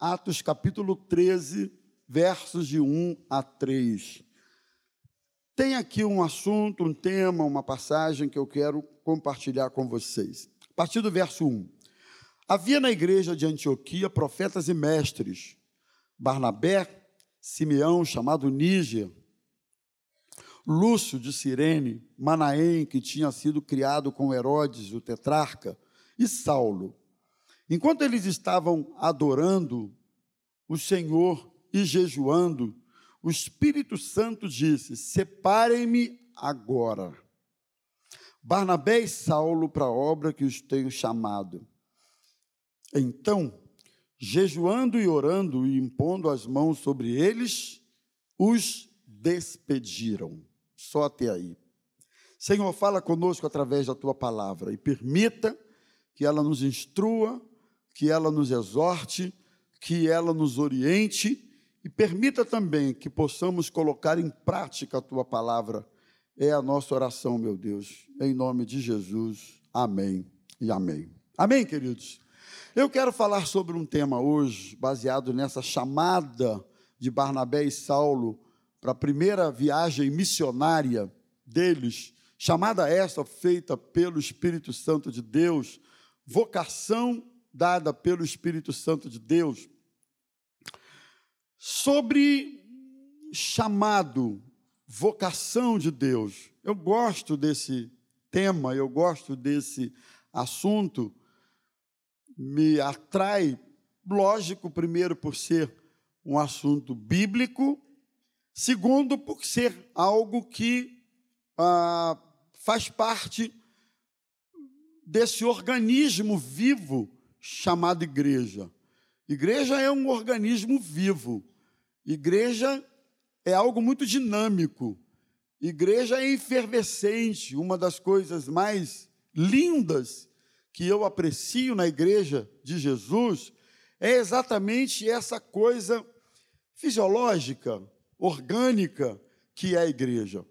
Atos capítulo 13, versos de 1 a 3. Tem aqui um assunto, um tema, uma passagem que eu quero compartilhar com vocês. A partir do verso 1. Havia na igreja de Antioquia profetas e mestres, Barnabé, Simeão, chamado Níger, Lúcio de Cirene, Manaém, que tinha sido criado com Herodes, o tetrarca, e Saulo. Enquanto eles estavam adorando o Senhor e jejuando, o Espírito Santo disse: Separem-me agora. Barnabé e Saulo para a obra que os tenho chamado. Então, jejuando e orando e impondo as mãos sobre eles, os despediram. Só até aí. Senhor, fala conosco através da tua palavra e permita que ela nos instrua, que ela nos exorte, que ela nos oriente e permita também que possamos colocar em prática a tua palavra. É a nossa oração, meu Deus, em nome de Jesus. Amém e amém. Amém, queridos. Eu quero falar sobre um tema hoje, baseado nessa chamada de Barnabé e Saulo para a primeira viagem missionária deles, chamada essa feita pelo Espírito Santo de Deus, vocação dada pelo Espírito Santo de Deus, sobre chamado, vocação de Deus. Eu gosto desse tema, eu gosto desse assunto, me atrai, lógico, primeiro por ser um assunto bíblico, Segundo, por ser algo que ah, faz parte desse organismo vivo chamado igreja. Igreja é um organismo vivo. Igreja é algo muito dinâmico. Igreja é efervescente. Uma das coisas mais lindas que eu aprecio na igreja de Jesus é exatamente essa coisa fisiológica, orgânica que é a igreja.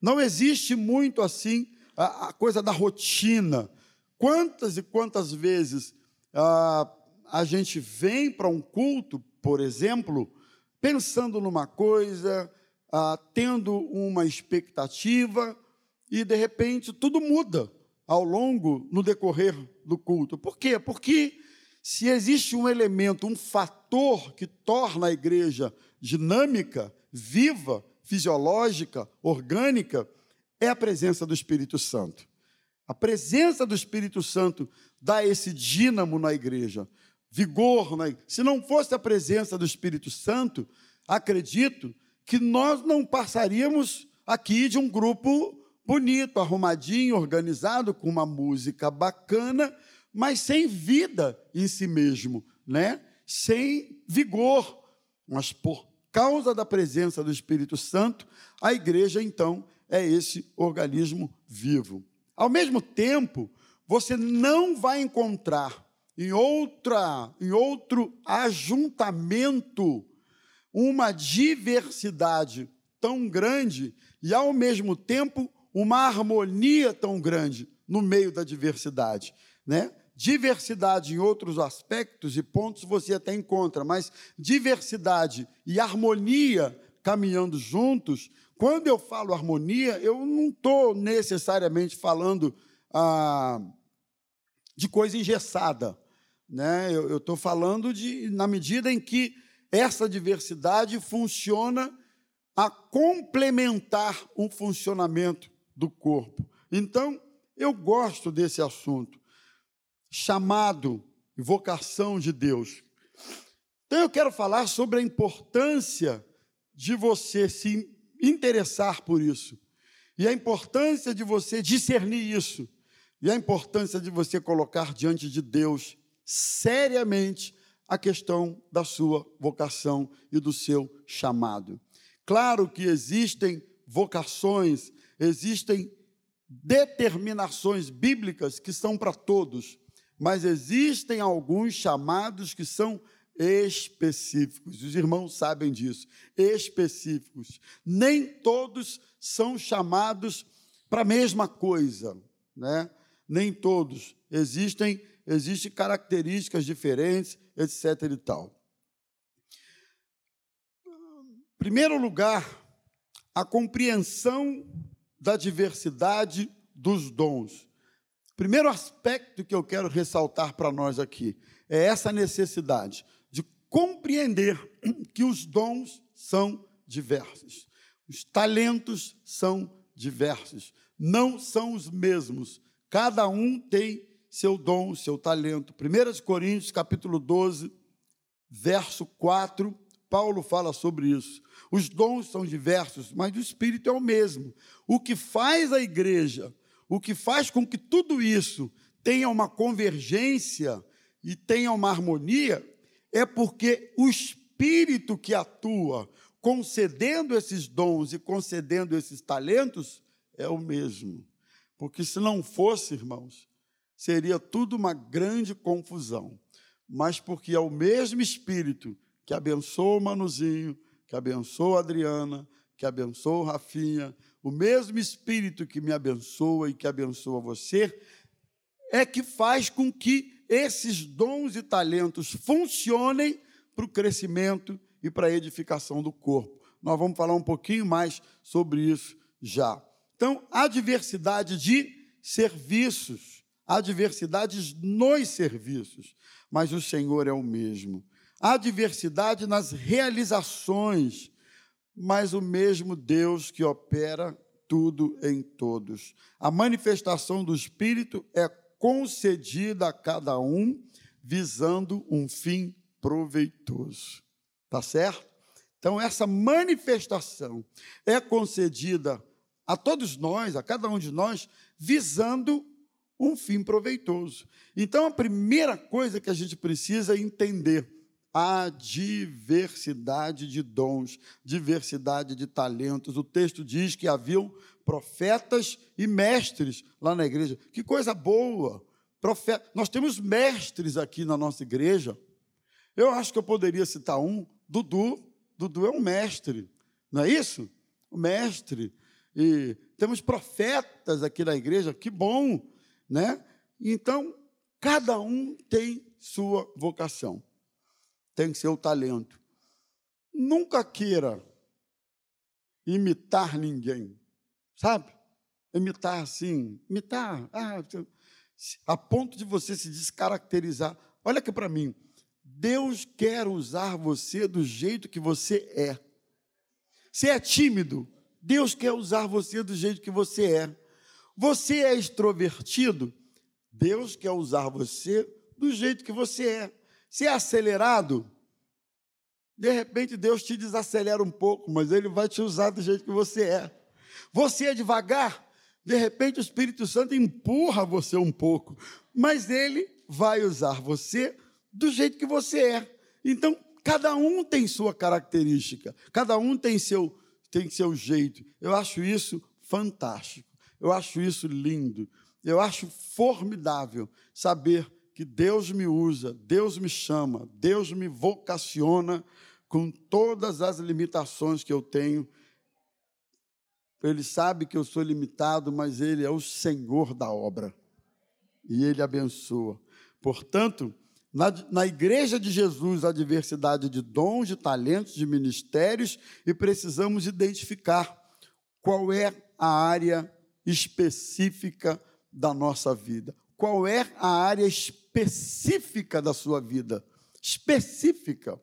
Não existe muito assim a, a coisa da rotina. Quantas e quantas vezes a, a gente vem para um culto, por exemplo, pensando numa coisa, a, tendo uma expectativa, e de repente tudo muda ao longo, no decorrer do culto. Por quê? Porque se existe um elemento, um fator que torna a igreja dinâmica, viva, fisiológica, orgânica, é a presença do Espírito Santo. A presença do Espírito Santo dá esse dínamo na igreja, vigor. Na... Se não fosse a presença do Espírito Santo, acredito que nós não passaríamos aqui de um grupo bonito, arrumadinho, organizado, com uma música bacana, mas sem vida em si mesmo, né? sem vigor. Mas por causa da presença do Espírito Santo, a igreja, então, é esse organismo vivo. Ao mesmo tempo, você não vai encontrar em, outra, em outro ajuntamento uma diversidade tão grande e, ao mesmo tempo, uma harmonia tão grande no meio da diversidade. Né? Diversidade em outros aspectos e pontos você até encontra, mas diversidade e harmonia caminhando juntos. Quando eu falo harmonia, eu não estou necessariamente falando ah, de coisa engessada. Né? Eu estou falando de, na medida em que essa diversidade funciona a complementar um funcionamento do corpo. Então, eu gosto desse assunto chamado vocação de Deus. Então eu quero falar sobre a importância de você se interessar por isso, e a importância de você discernir isso, e a importância de você colocar diante de Deus seriamente a questão da sua vocação e do seu chamado. Claro que existem vocações, existem determinações bíblicas que são para todos, mas existem alguns chamados que são específicos. Os irmãos sabem disso, específicos. Nem todos são chamados para a mesma coisa, né? Nem todos. Existem existem características diferentes, etc e tal. primeiro lugar, a compreensão da diversidade dos dons. Primeiro aspecto que eu quero ressaltar para nós aqui é essa necessidade de compreender que os dons são diversos, os talentos são diversos, não são os mesmos. Cada um tem seu dom, seu talento. 1 Coríntios, capítulo 12, verso 4, Paulo fala sobre isso. Os dons são diversos, mas o Espírito é o mesmo. O que faz a igreja, o que faz com que tudo isso tenha uma convergência e tenha uma harmonia, é porque o Espírito que atua concedendo esses dons e concedendo esses talentos é o mesmo. Porque se não fosse, irmãos, seria tudo uma grande confusão. Mas porque é o mesmo Espírito que abençoa o Manuzinho, que abençoa a Adriana, que abençoa o Rafinha, o mesmo Espírito que me abençoa e que abençoa você, é que faz com que esses dons e talentos funcionem para o crescimento e para a edificação do corpo. Nós vamos falar um pouquinho mais sobre isso já. Então, há diversidade de serviços, há diversidades nos serviços, mas o Senhor é o mesmo. Há diversidade nas realizações, mas o mesmo Deus que opera tudo em todos. A manifestação do Espírito é concedida a cada um, visando um fim proveitoso. Tá certo? Então, essa manifestação é concedida a todos nós, a cada um de nós, visando um fim proveitoso. Então, a primeira coisa que a gente precisa entender a diversidade de dons, diversidade de talentos. O texto diz que haviam profetas e mestres lá na igreja. Que coisa boa! Profeta. Nós temos mestres aqui na nossa igreja. Eu acho que eu poderia citar um, Dudu. Dudu é um mestre, não é isso? O mestre. E temos profetas aqui na igreja, que bom, né? Então, cada um tem sua vocação tem seu talento. Nunca queira imitar ninguém, sabe? Imitar assim, imitar, ah, a ponto de você se descaracterizar. Olha aqui para mim. Deus quer usar você do jeito que você é. Você é tímido, Deus quer usar você do jeito que você é. Você é extrovertido, Deus quer usar você do jeito que você é. Se é acelerado, de repente Deus te desacelera um pouco, mas Ele vai te usar do jeito que você é. Você é devagar, de repente o Espírito Santo empurra você um pouco, mas Ele vai usar você do jeito que você é. Então, cada um tem sua característica, cada um tem seu, tem seu jeito. Eu acho isso fantástico, eu acho isso lindo, eu acho formidável saber que Deus me usa, Deus me chama, Deus me vocaciona com todas as limitações que eu tenho. Ele sabe que eu sou limitado, mas Ele é o Senhor da obra. E Ele abençoa. Portanto, na, na igreja de Jesus há diversidade de dons, de talentos, de ministérios, e precisamos identificar qual é a área específica da nossa vida. Qual é a área específica da sua vida. Específica.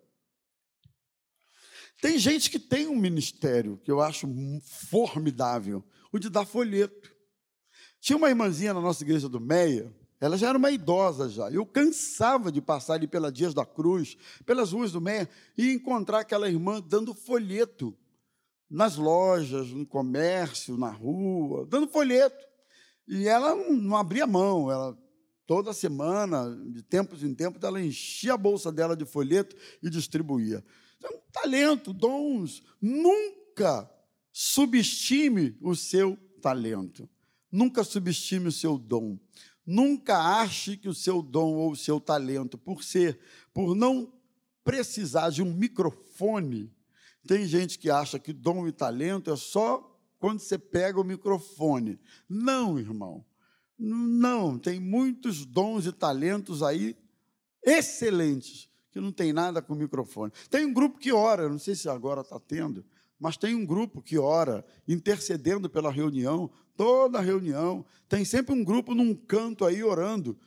Tem gente que tem um ministério que eu acho formidável, o de dar folheto. Tinha uma irmãzinha na nossa igreja do Meia, ela já era uma idosa já. Eu cansava de passar ali pela Dias da Cruz, pelas ruas do Meia, e encontrar aquela irmã dando folheto nas lojas, no comércio, na rua, dando folheto. E ela não abria mão, ela Toda semana, de tempos em tempos, ela enchia a bolsa dela de folheto e distribuía. Então, talento, dons. Nunca subestime o seu talento. Nunca subestime o seu dom. Nunca ache que o seu dom ou o seu talento, por ser, por não precisar de um microfone, tem gente que acha que dom e talento é só quando você pega o microfone. Não, irmão. Não, tem muitos dons e talentos aí excelentes que não tem nada com microfone. Tem um grupo que ora, não sei se agora está tendo, mas tem um grupo que ora, intercedendo pela reunião, toda reunião. Tem sempre um grupo num canto aí orando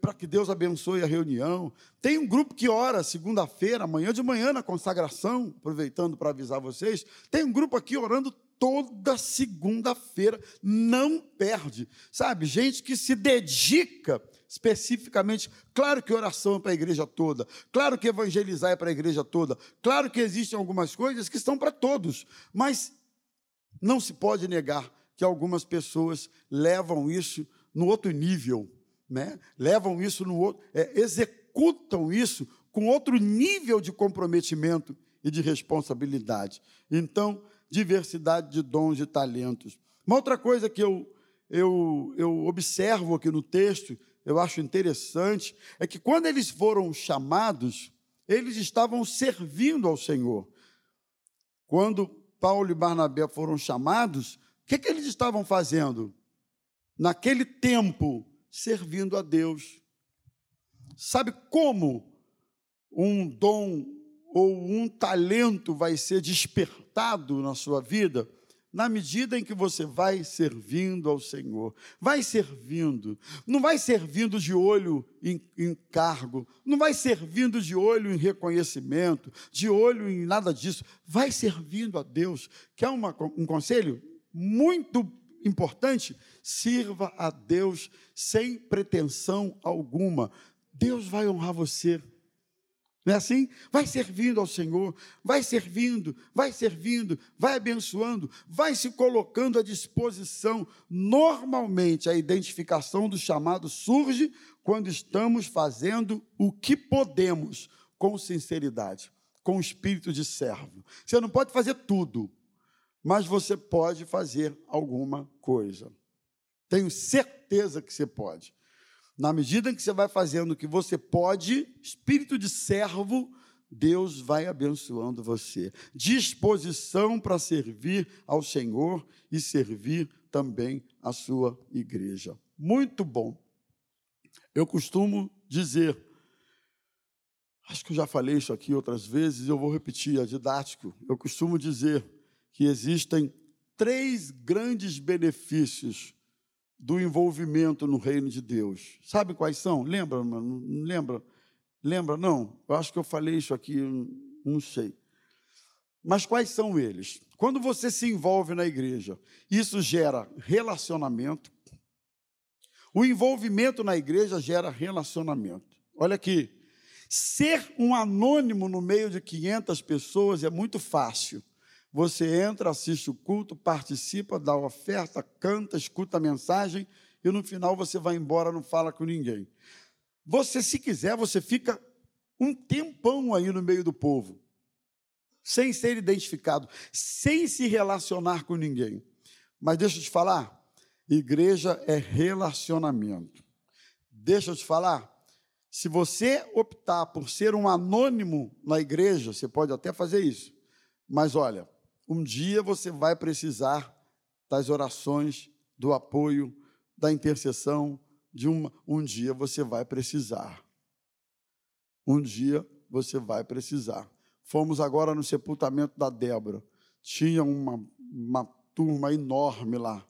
para que Deus abençoe a reunião. Tem um grupo que ora segunda-feira, amanhã de manhã na consagração, aproveitando para avisar vocês. Tem um grupo aqui orando toda segunda-feira, não perde. Sabe, gente que se dedica especificamente. Claro que oração é para a igreja toda, claro que evangelizar é para a igreja toda, claro que existem algumas coisas que estão para todos, mas não se pode negar que algumas pessoas levam isso no outro nível né, levam isso no outro, é, executam isso com outro nível de comprometimento e de responsabilidade. Então, diversidade de dons e talentos. Uma outra coisa que eu, eu, eu observo aqui no texto, eu acho interessante, é que quando eles foram chamados, eles estavam servindo ao Senhor. Quando Paulo e Barnabé foram chamados, o que, que eles estavam fazendo? Naquele tempo, servindo a Deus. Sabe como um dom ou um talento vai ser despertado na sua vida? Na medida em que você vai servindo ao Senhor, vai servindo, não vai servindo de olho em, em cargo, não vai servindo de olho em reconhecimento, de olho em nada disso, vai servindo a Deus. Quer uma, um conselho? Muito importante, sirva a Deus sem pretensão alguma. Deus vai honrar você. Não é assim? Vai servindo ao Senhor, vai servindo, vai servindo, vai abençoando, vai se colocando à disposição. Normalmente, a identificação do chamado surge quando estamos fazendo o que podemos, com sinceridade, com espírito de servo. Você não pode fazer tudo, mas você pode fazer alguma coisa. Tenho certeza que você pode. Na medida que você vai fazendo o que você pode, espírito de servo, Deus vai abençoando você. Disposição para servir ao Senhor e servir também a sua igreja. Muito bom. Eu costumo dizer, acho que eu já falei isso aqui outras vezes, eu vou repetir, é didático. Eu costumo dizer que existem três grandes benefícios do envolvimento no reino de Deus. Sabe quais são? Lembra, mano? Lembra? Lembra? Não. Eu acho que eu falei isso aqui, não sei. Mas quais são eles? Quando você se envolve na igreja, isso gera relacionamento. O envolvimento na igreja gera relacionamento. Olha aqui. Ser um anônimo no meio de 500 pessoas é muito fácil. Você entra, assiste o culto, participa, dá oferta, canta, escuta a mensagem e no final você vai embora, não fala com ninguém. Você, se quiser, você fica um tempão aí no meio do povo, sem ser identificado, sem se relacionar com ninguém. Mas deixa eu te falar, igreja é relacionamento. Deixa eu te falar, se você optar por ser um anônimo na igreja, você pode até fazer isso. Mas olha, um dia você vai precisar das orações, do apoio, da intercessão, de uma, um dia você vai precisar. Um dia você vai precisar. Fomos agora no sepultamento da Débora. Tinha uma, uma turma enorme lá.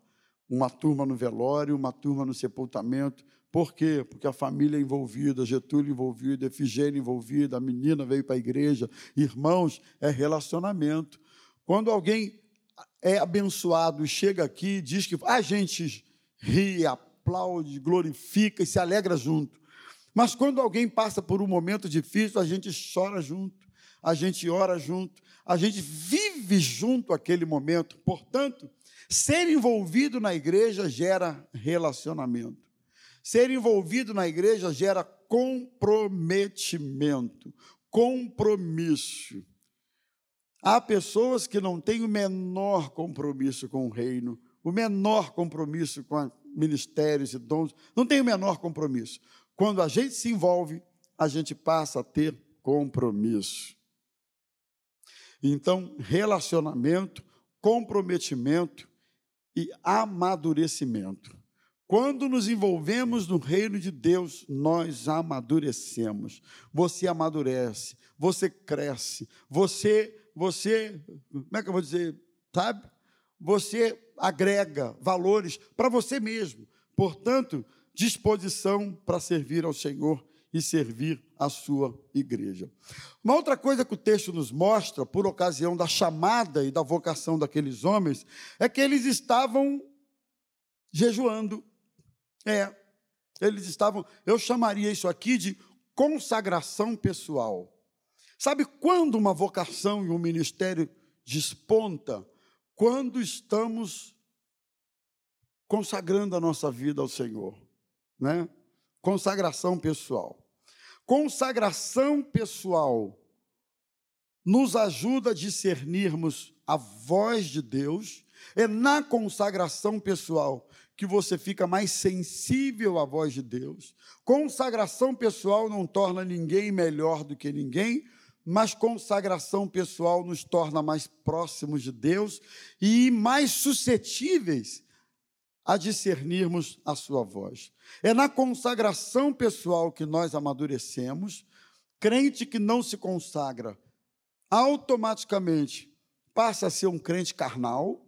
Uma turma no velório, uma turma no sepultamento. Por quê? Porque a família envolvida, Getúlio envolvido, Efigênia envolvida, a menina veio para a igreja. Irmãos, é relacionamento. Quando alguém é abençoado e chega aqui e diz que a gente ri, aplaude, glorifica e se alegra junto. Mas quando alguém passa por um momento difícil, a gente chora junto, a gente ora junto, a gente vive junto aquele momento. Portanto, ser envolvido na igreja gera relacionamento. Ser envolvido na igreja gera comprometimento, compromisso. Há pessoas que não têm o menor compromisso com o reino, o menor compromisso com ministérios e dons, não tem o menor compromisso. Quando a gente se envolve, a gente passa a ter compromisso. Então, relacionamento, comprometimento e amadurecimento. Quando nos envolvemos no reino de Deus, nós amadurecemos. Você amadurece, você cresce, você, você, como é que eu vou dizer, sabe? Você agrega valores para você mesmo. Portanto, disposição para servir ao Senhor e servir a sua igreja. Uma outra coisa que o texto nos mostra, por ocasião da chamada e da vocação daqueles homens, é que eles estavam jejuando é, eles estavam, eu chamaria isso aqui de consagração pessoal. Sabe quando uma vocação e um ministério desponta? Quando estamos consagrando a nossa vida ao Senhor, né? Consagração pessoal. Consagração pessoal nos ajuda a discernirmos a voz de Deus. É na consagração pessoal que você fica mais sensível à voz de Deus. Consagração pessoal não torna ninguém melhor do que ninguém, mas consagração pessoal nos torna mais próximos de Deus e mais suscetíveis a discernirmos a sua voz. É na consagração pessoal que nós amadurecemos. Crente que não se consagra automaticamente passa a ser um crente carnal,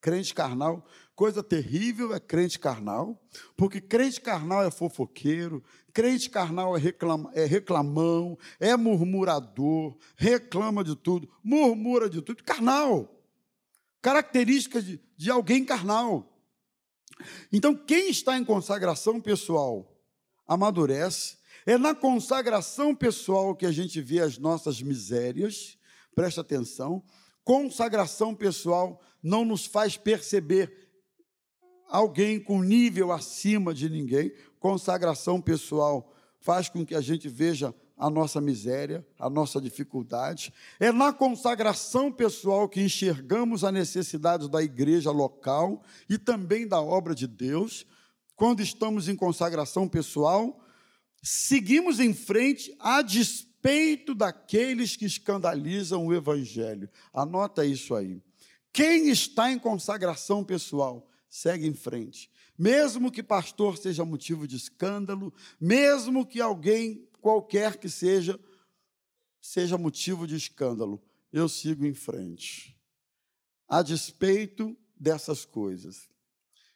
crente carnal, Coisa terrível é crente carnal, porque crente carnal é fofoqueiro, crente carnal é, reclama, é reclamão, é murmurador, reclama de tudo, murmura de tudo, carnal. Características de, de alguém carnal. Então, quem está em consagração pessoal amadurece, é na consagração pessoal que a gente vê as nossas misérias, presta atenção, consagração pessoal não nos faz perceber alguém com nível acima de ninguém, consagração pessoal faz com que a gente veja a nossa miséria, a nossa dificuldade. É na consagração pessoal que enxergamos a necessidade da igreja local e também da obra de Deus. Quando estamos em consagração pessoal, seguimos em frente a despeito daqueles que escandalizam o evangelho. Anota isso aí. Quem está em consagração pessoal segue em frente. Mesmo que pastor seja motivo de escândalo, mesmo que alguém qualquer que seja seja motivo de escândalo, eu sigo em frente. A despeito dessas coisas.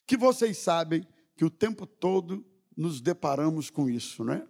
Que vocês sabem que o tempo todo nos deparamos com isso, né?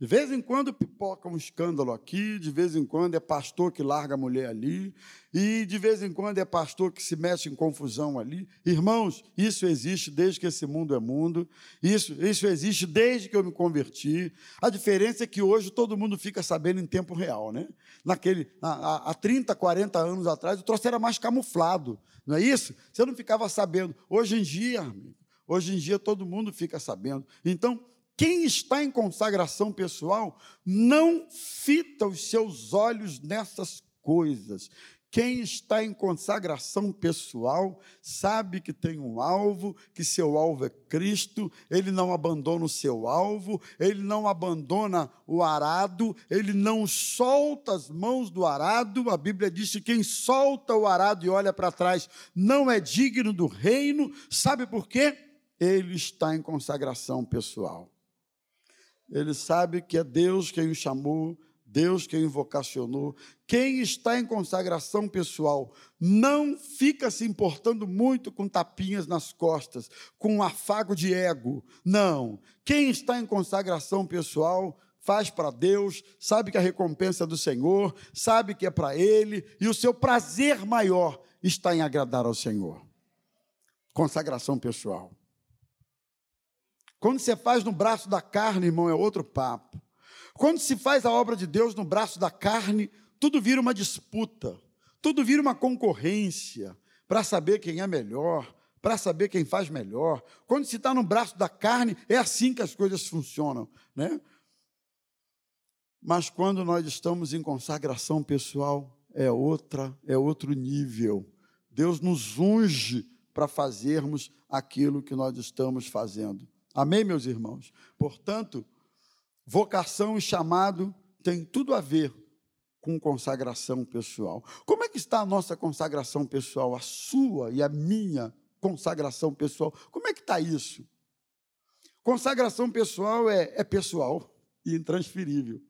De vez em quando pipoca um escândalo aqui, de vez em quando é pastor que larga a mulher ali, e de vez em quando é pastor que se mete em confusão ali. Irmãos, isso existe desde que esse mundo é mundo, isso, isso existe desde que eu me converti. A diferença é que hoje todo mundo fica sabendo em tempo real, né? Naquele, há, há 30, 40 anos atrás, o troço era mais camuflado, não é isso? Você não ficava sabendo. Hoje em dia, amigo, hoje em dia todo mundo fica sabendo. Então, quem está em consagração pessoal não fita os seus olhos nessas coisas. Quem está em consagração pessoal sabe que tem um alvo, que seu alvo é Cristo, ele não abandona o seu alvo, ele não abandona o arado, ele não solta as mãos do arado. A Bíblia diz que quem solta o arado e olha para trás não é digno do reino. Sabe por quê? Ele está em consagração pessoal. Ele sabe que é Deus quem o chamou, Deus quem o vocacionou. Quem está em consagração pessoal não fica se importando muito com tapinhas nas costas, com um afago de ego. Não. Quem está em consagração pessoal faz para Deus, sabe que a recompensa é do Senhor, sabe que é para Ele, e o seu prazer maior está em agradar ao Senhor. Consagração pessoal. Quando você faz no braço da carne, irmão, é outro papo. Quando se faz a obra de Deus no braço da carne, tudo vira uma disputa, tudo vira uma concorrência para saber quem é melhor, para saber quem faz melhor. Quando se está no braço da carne, é assim que as coisas funcionam, né? Mas quando nós estamos em consagração pessoal, é outra, é outro nível. Deus nos unge para fazermos aquilo que nós estamos fazendo. Amém, meus irmãos? Portanto, vocação e chamado tem tudo a ver com consagração pessoal. Como é que está a nossa consagração pessoal, a sua e a minha consagração pessoal. Como é que está isso? Consagração pessoal é, é pessoal e intransferível.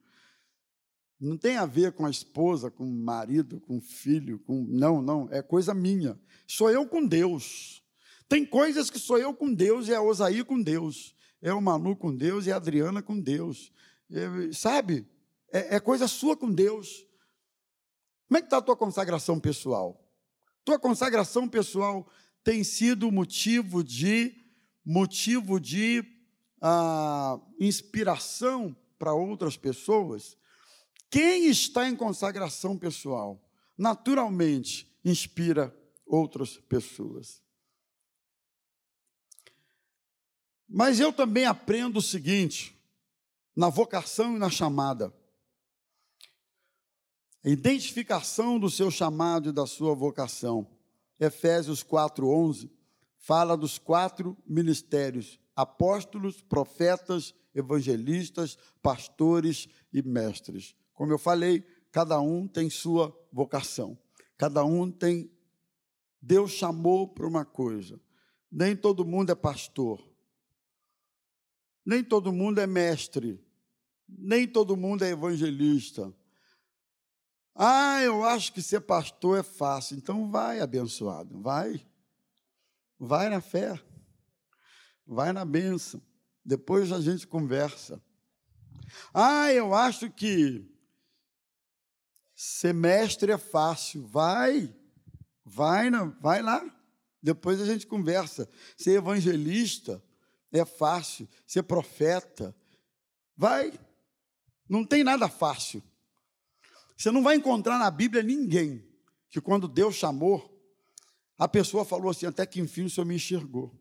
Não tem a ver com a esposa, com o marido, com o filho, com. Não, não, é coisa minha. Sou eu com Deus. Tem coisas que sou eu com Deus, é a Osaí com Deus, é o Manu com Deus, e a Adriana com Deus. É, sabe? É, é coisa sua com Deus. Como é que está a tua consagração pessoal? Tua consagração pessoal tem sido motivo de motivo de ah, inspiração para outras pessoas? Quem está em consagração pessoal, naturalmente inspira outras pessoas. Mas eu também aprendo o seguinte, na vocação e na chamada. A identificação do seu chamado e da sua vocação. Efésios 4:11 fala dos quatro ministérios: apóstolos, profetas, evangelistas, pastores e mestres. Como eu falei, cada um tem sua vocação, cada um tem. Deus chamou para uma coisa. Nem todo mundo é pastor, nem todo mundo é mestre, nem todo mundo é evangelista. Ah, eu acho que ser pastor é fácil. Então vai, abençoado, vai. Vai na fé, vai na bênção. Depois a gente conversa. Ah, eu acho que Semestre é fácil, vai, vai, na, vai lá. Depois a gente conversa. Ser evangelista é fácil, ser profeta, vai. Não tem nada fácil. Você não vai encontrar na Bíblia ninguém que, quando Deus chamou, a pessoa falou assim: até que enfim o Senhor me enxergou,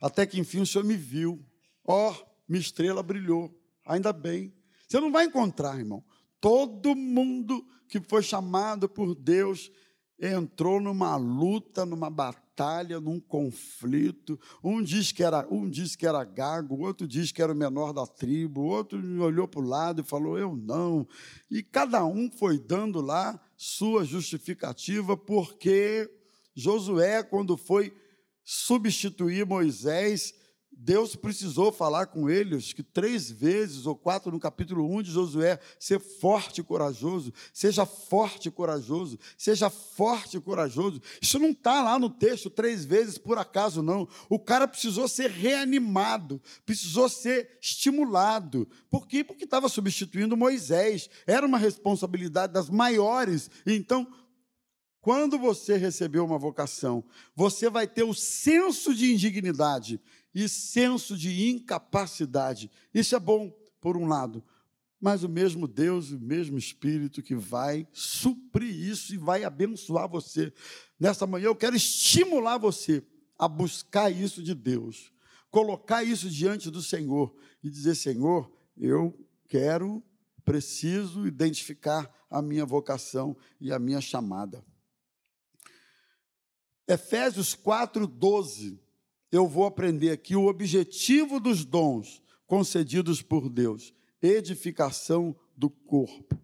até que enfim o Senhor me viu, ó, oh, minha estrela brilhou, ainda bem. Você não vai encontrar, irmão. Todo mundo que foi chamado por Deus entrou numa luta, numa batalha, num conflito. Um diz que era, um diz que era gago, outro diz que era o menor da tribo, outro olhou para o lado e falou: "Eu não". E cada um foi dando lá sua justificativa, porque Josué, quando foi substituir Moisés, Deus precisou falar com eles que três vezes ou quatro no capítulo 1 de Josué, ser forte e corajoso, seja forte e corajoso, seja forte e corajoso. Isso não está lá no texto três vezes por acaso, não. O cara precisou ser reanimado, precisou ser estimulado. Por quê? Porque estava substituindo Moisés. Era uma responsabilidade das maiores. Então, quando você recebeu uma vocação, você vai ter o senso de indignidade e senso de incapacidade. Isso é bom, por um lado, mas o mesmo Deus, o mesmo Espírito que vai suprir isso e vai abençoar você. Nessa manhã eu quero estimular você a buscar isso de Deus, colocar isso diante do Senhor e dizer: Senhor, eu quero, preciso identificar a minha vocação e a minha chamada. Efésios 4, 12 eu vou aprender aqui o objetivo dos dons concedidos por Deus: edificação do corpo,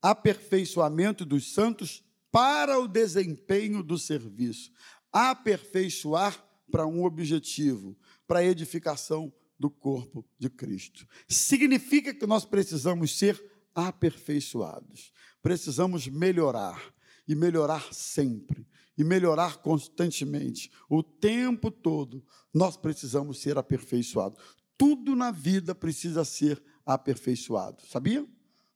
aperfeiçoamento dos santos para o desempenho do serviço, aperfeiçoar para um objetivo, para a edificação do corpo de Cristo. Significa que nós precisamos ser aperfeiçoados, precisamos melhorar e melhorar sempre e melhorar constantemente. O tempo todo nós precisamos ser aperfeiçoados. Tudo na vida precisa ser aperfeiçoado, sabia?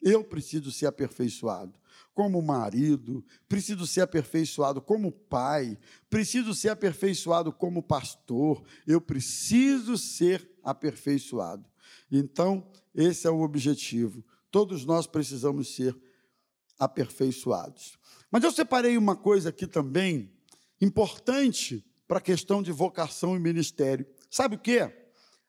Eu preciso ser aperfeiçoado como marido, preciso ser aperfeiçoado como pai, preciso ser aperfeiçoado como pastor, eu preciso ser aperfeiçoado. Então, esse é o objetivo. Todos nós precisamos ser aperfeiçoados. Mas eu separei uma coisa aqui também importante para a questão de vocação e ministério. Sabe o que?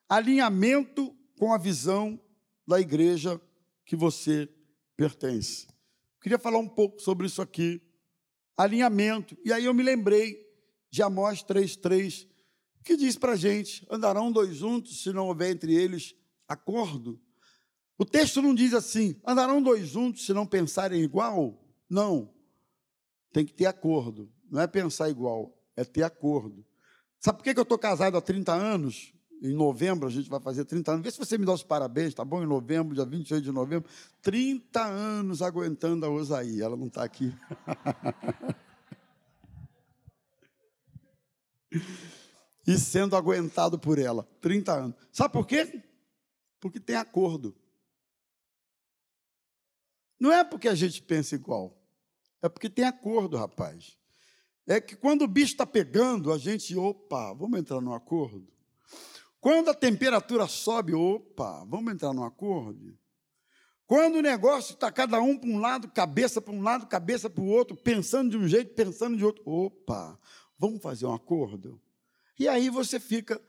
Alinhamento com a visão da igreja que você pertence. Queria falar um pouco sobre isso aqui. Alinhamento. E aí eu me lembrei de Amós 3,3, que diz para a gente: andarão dois juntos se não houver entre eles acordo. O texto não diz assim, andarão dois juntos se não pensarem igual? Não. Tem que ter acordo. Não é pensar igual, é ter acordo. Sabe por que eu estou casado há 30 anos? Em novembro a gente vai fazer 30 anos. Vê se você me dá os parabéns, tá bom? Em novembro, dia 28 de novembro. 30 anos aguentando a Osaí. Ela não está aqui. e sendo aguentado por ela. 30 anos. Sabe por quê? Porque tem acordo. Não é porque a gente pensa igual. É porque tem acordo, rapaz é que quando o bicho está pegando, a gente, opa, vamos entrar num acordo. Quando a temperatura sobe, opa, vamos entrar num acordo. Quando o negócio está cada um para um lado, cabeça para um lado, cabeça para o outro, pensando de um jeito, pensando de outro, opa, vamos fazer um acordo. E aí você fica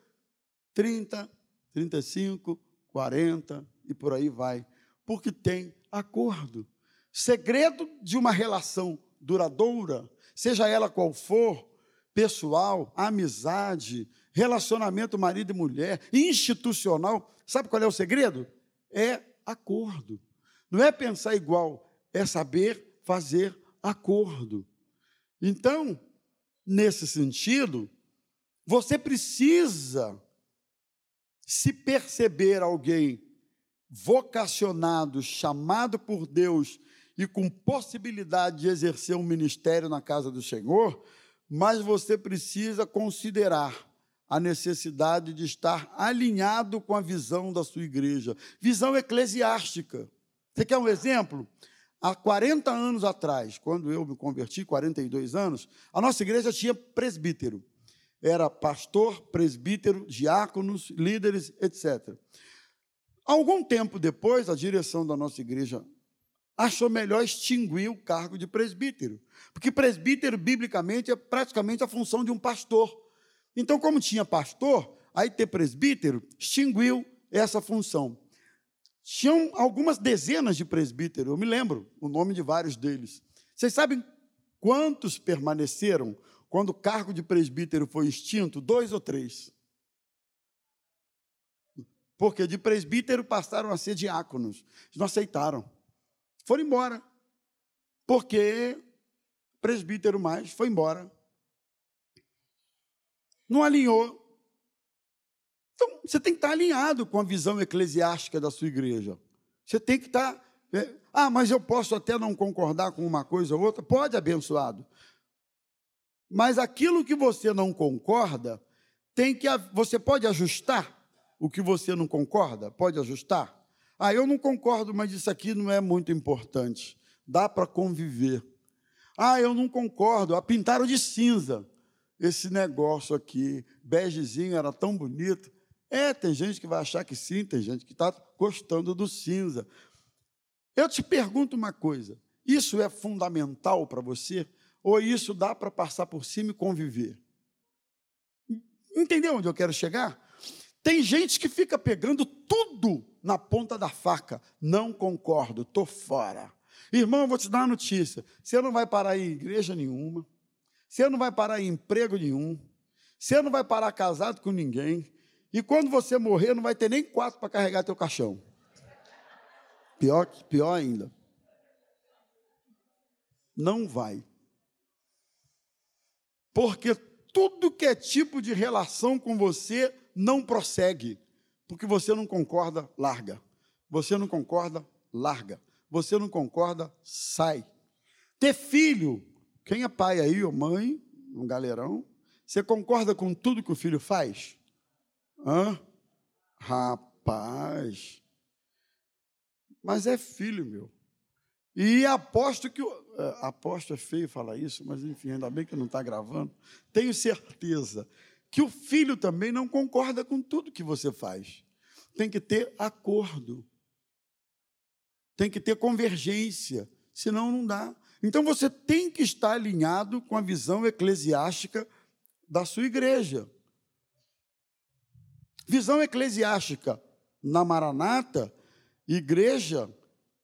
30, 35, 40 e por aí vai, porque tem acordo. Segredo de uma relação duradoura seja ela qual for, pessoal, amizade, relacionamento marido e mulher, institucional, sabe qual é o segredo? É acordo. Não é pensar igual, é saber fazer acordo. Então, nesse sentido, você precisa se perceber alguém vocacionado, chamado por Deus e com possibilidade de exercer um ministério na casa do Senhor, mas você precisa considerar a necessidade de estar alinhado com a visão da sua igreja, visão eclesiástica. Você quer um exemplo? Há 40 anos atrás, quando eu me converti, 42 anos, a nossa igreja tinha presbítero. Era pastor, presbítero, diáconos, líderes, etc. Algum tempo depois, a direção da nossa igreja achou melhor extinguir o cargo de presbítero, porque presbítero, biblicamente, é praticamente a função de um pastor. Então, como tinha pastor, aí ter presbítero extinguiu essa função. Tinham algumas dezenas de presbíteros, eu me lembro o nome de vários deles. Vocês sabem quantos permaneceram quando o cargo de presbítero foi extinto? Dois ou três. Porque de presbítero passaram a ser diáconos. Não aceitaram foram embora. Porque presbítero mais foi embora. Não alinhou. Então, você tem que estar alinhado com a visão eclesiástica da sua igreja. Você tem que estar. É, ah, mas eu posso até não concordar com uma coisa ou outra. Pode, abençoado. Mas aquilo que você não concorda, tem que você pode ajustar o que você não concorda? Pode ajustar? Ah, eu não concordo, mas isso aqui não é muito importante. Dá para conviver. Ah, eu não concordo. Ah, pintaram de cinza esse negócio aqui. Begezinho era tão bonito. É, tem gente que vai achar que sim, tem gente que está gostando do cinza. Eu te pergunto uma coisa: isso é fundamental para você? Ou isso dá para passar por cima e conviver? Entendeu onde eu quero chegar? Tem gente que fica pegando tudo na ponta da faca. Não concordo, estou fora. Irmão, eu vou te dar uma notícia: você não vai parar em igreja nenhuma, você não vai parar em emprego nenhum, você não vai parar casado com ninguém, e quando você morrer, não vai ter nem quatro para carregar teu caixão. Pior, pior ainda. Não vai. Porque tudo que é tipo de relação com você não prossegue, porque você não concorda, larga. Você não concorda, larga. Você não concorda, sai. Ter filho, quem é pai aí ou mãe, um galerão, você concorda com tudo que o filho faz? Hã? Rapaz. Mas é filho, meu. E aposto que. É, aposto é feio falar isso, mas enfim, ainda bem que não está gravando. Tenho certeza que o filho também não concorda com tudo que você faz. Tem que ter acordo. Tem que ter convergência, senão não dá. Então você tem que estar alinhado com a visão eclesiástica da sua igreja. Visão eclesiástica na Maranata, igreja,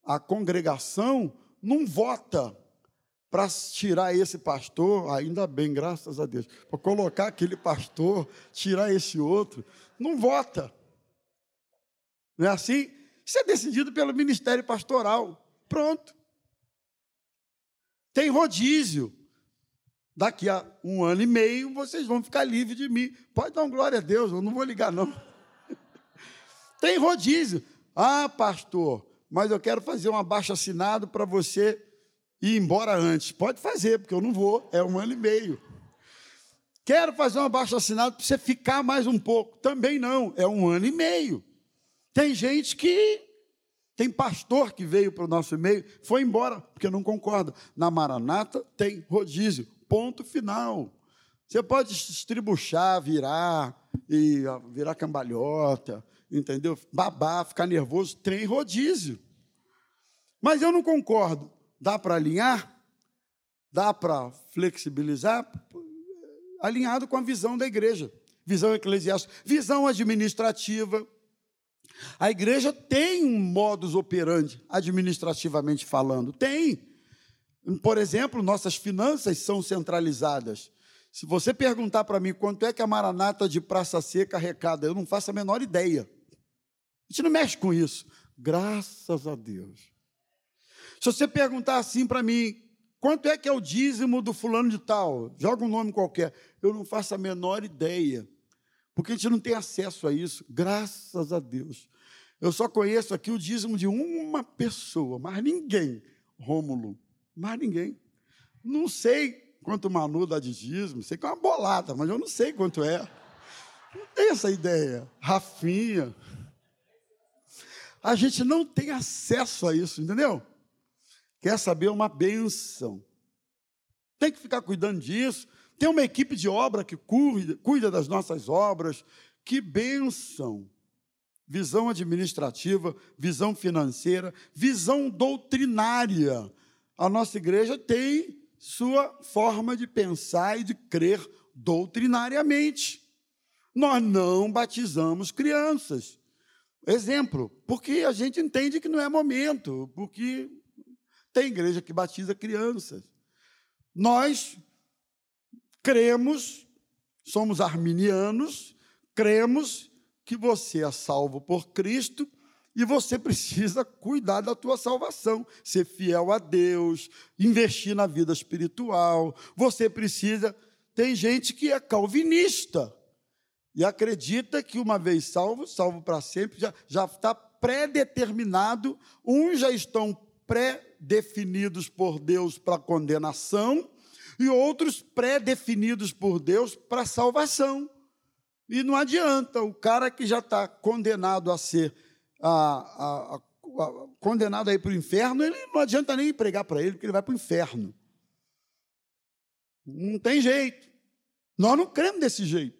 a congregação não vota para tirar esse pastor, ainda bem, graças a Deus, para colocar aquele pastor, tirar esse outro, não vota. Não é assim? Isso é decidido pelo ministério pastoral. Pronto. Tem rodízio Daqui a um ano e meio vocês vão ficar livres de mim. Pode dar um glória a Deus, eu não vou ligar, não. Tem rodízio. Ah, pastor, mas eu quero fazer um abaixo assinado para você ir embora antes. Pode fazer, porque eu não vou, é um ano e meio. Quero fazer um abaixo assinado para você ficar mais um pouco. Também não, é um ano e meio. Tem gente que. Tem pastor que veio para o nosso meio, foi embora, porque não concorda. Na Maranata tem rodízio, ponto final. Você pode estribuchar, virar, e virar cambalhota, entendeu? Babar, ficar nervoso, trem rodízio. Mas eu não concordo. Dá para alinhar? Dá para flexibilizar? Alinhado com a visão da igreja, visão eclesiástica, visão administrativa. A igreja tem um modus operandi, administrativamente falando. Tem. Por exemplo, nossas finanças são centralizadas. Se você perguntar para mim quanto é que a maranata de Praça Seca arrecada, eu não faço a menor ideia. A gente não mexe com isso. Graças a Deus. Se você perguntar assim para mim, quanto é que é o dízimo do fulano de tal? Joga um nome qualquer. Eu não faço a menor ideia. Porque a gente não tem acesso a isso. Graças a Deus. Eu só conheço aqui o dízimo de uma pessoa, mas ninguém. Rômulo, mais ninguém. Não sei quanto o Manu dá de dízimo, sei que é uma bolada, mas eu não sei quanto é. Não tenho essa ideia. Rafinha. A gente não tem acesso a isso, entendeu? Quer saber uma benção. Tem que ficar cuidando disso. Tem uma equipe de obra que cuida, cuida das nossas obras. Que benção! Visão administrativa, visão financeira, visão doutrinária. A nossa igreja tem sua forma de pensar e de crer doutrinariamente. Nós não batizamos crianças. Exemplo, porque a gente entende que não é momento, porque tem igreja que batiza crianças. Nós cremos, somos arminianos, cremos que você é salvo por Cristo e você precisa cuidar da tua salvação, ser fiel a Deus, investir na vida espiritual. Você precisa. Tem gente que é calvinista e acredita que uma vez salvo, salvo para sempre, já, está pré-determinado. Uns já estão pré-definidos por Deus para condenação e outros pré-definidos por Deus para salvação. E não adianta, o cara que já está condenado a ser a, a, a, condenado a ir para o inferno, ele não adianta nem pregar para ele, porque ele vai para o inferno. Não tem jeito. Nós não cremos desse jeito.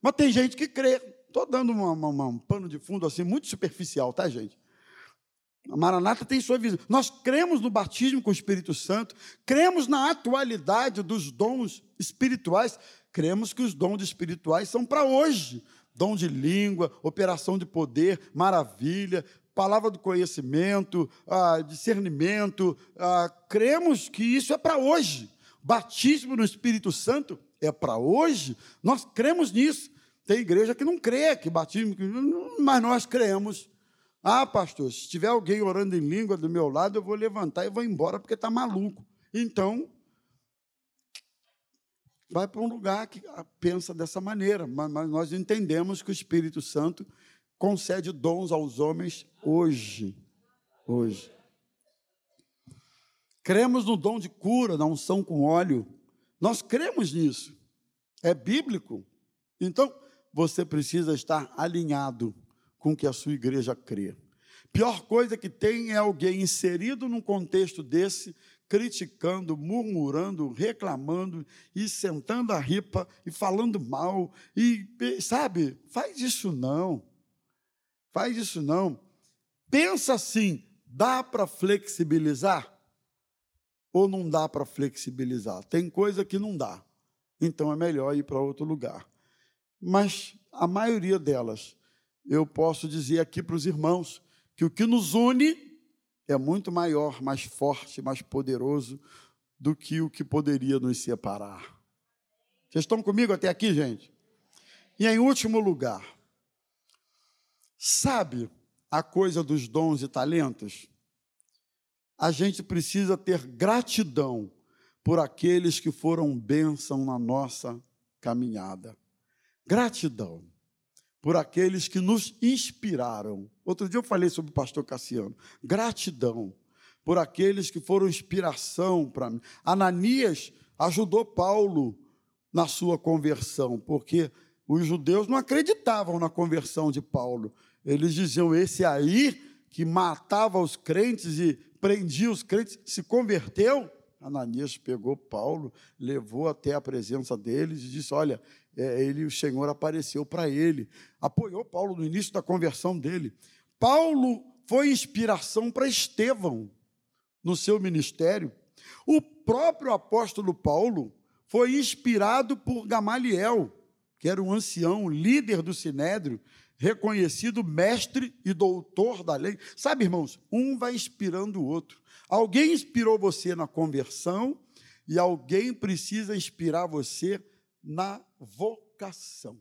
Mas tem gente que crê. Estou dando uma, uma, um pano de fundo assim, muito superficial, tá, gente? A Maranata tem sua visão. Nós cremos no batismo com o Espírito Santo, cremos na atualidade dos dons espirituais, cremos que os dons espirituais são para hoje. Dom de língua, operação de poder, maravilha, palavra do conhecimento, ah, discernimento. Ah, cremos que isso é para hoje. Batismo no Espírito Santo é para hoje. Nós cremos nisso. Tem igreja que não crê que batismo, mas nós cremos. Ah, pastor, se tiver alguém orando em língua do meu lado, eu vou levantar e vou embora porque está maluco. Então, vai para um lugar que pensa dessa maneira, mas, nós entendemos que o Espírito Santo concede dons aos homens hoje. Hoje. Cremos no dom de cura, na unção com óleo. Nós cremos nisso. É bíblico. Então, você precisa estar alinhado com que a sua igreja crê. Pior coisa que tem é alguém inserido num contexto desse, criticando, murmurando, reclamando e sentando a ripa e falando mal e sabe, faz isso não. Faz isso não. Pensa assim, dá para flexibilizar ou não dá para flexibilizar? Tem coisa que não dá. Então é melhor ir para outro lugar. Mas a maioria delas eu posso dizer aqui para os irmãos que o que nos une é muito maior, mais forte, mais poderoso do que o que poderia nos separar. Vocês estão comigo até aqui, gente? E em último lugar, sabe a coisa dos dons e talentos? A gente precisa ter gratidão por aqueles que foram bênção na nossa caminhada. Gratidão por aqueles que nos inspiraram. Outro dia eu falei sobre o pastor Cassiano. Gratidão por aqueles que foram inspiração para mim. Ananias ajudou Paulo na sua conversão, porque os judeus não acreditavam na conversão de Paulo. Eles diziam: esse aí que matava os crentes e prendia os crentes se converteu. Ananias pegou Paulo, levou até a presença deles e disse: Olha, é, ele, o Senhor apareceu para ele, apoiou Paulo no início da conversão dele. Paulo foi inspiração para Estevão no seu ministério. O próprio apóstolo Paulo foi inspirado por Gamaliel, que era um ancião, líder do sinédrio, reconhecido mestre e doutor da lei. Sabe, irmãos, um vai inspirando o outro. Alguém inspirou você na conversão e alguém precisa inspirar você na vocação.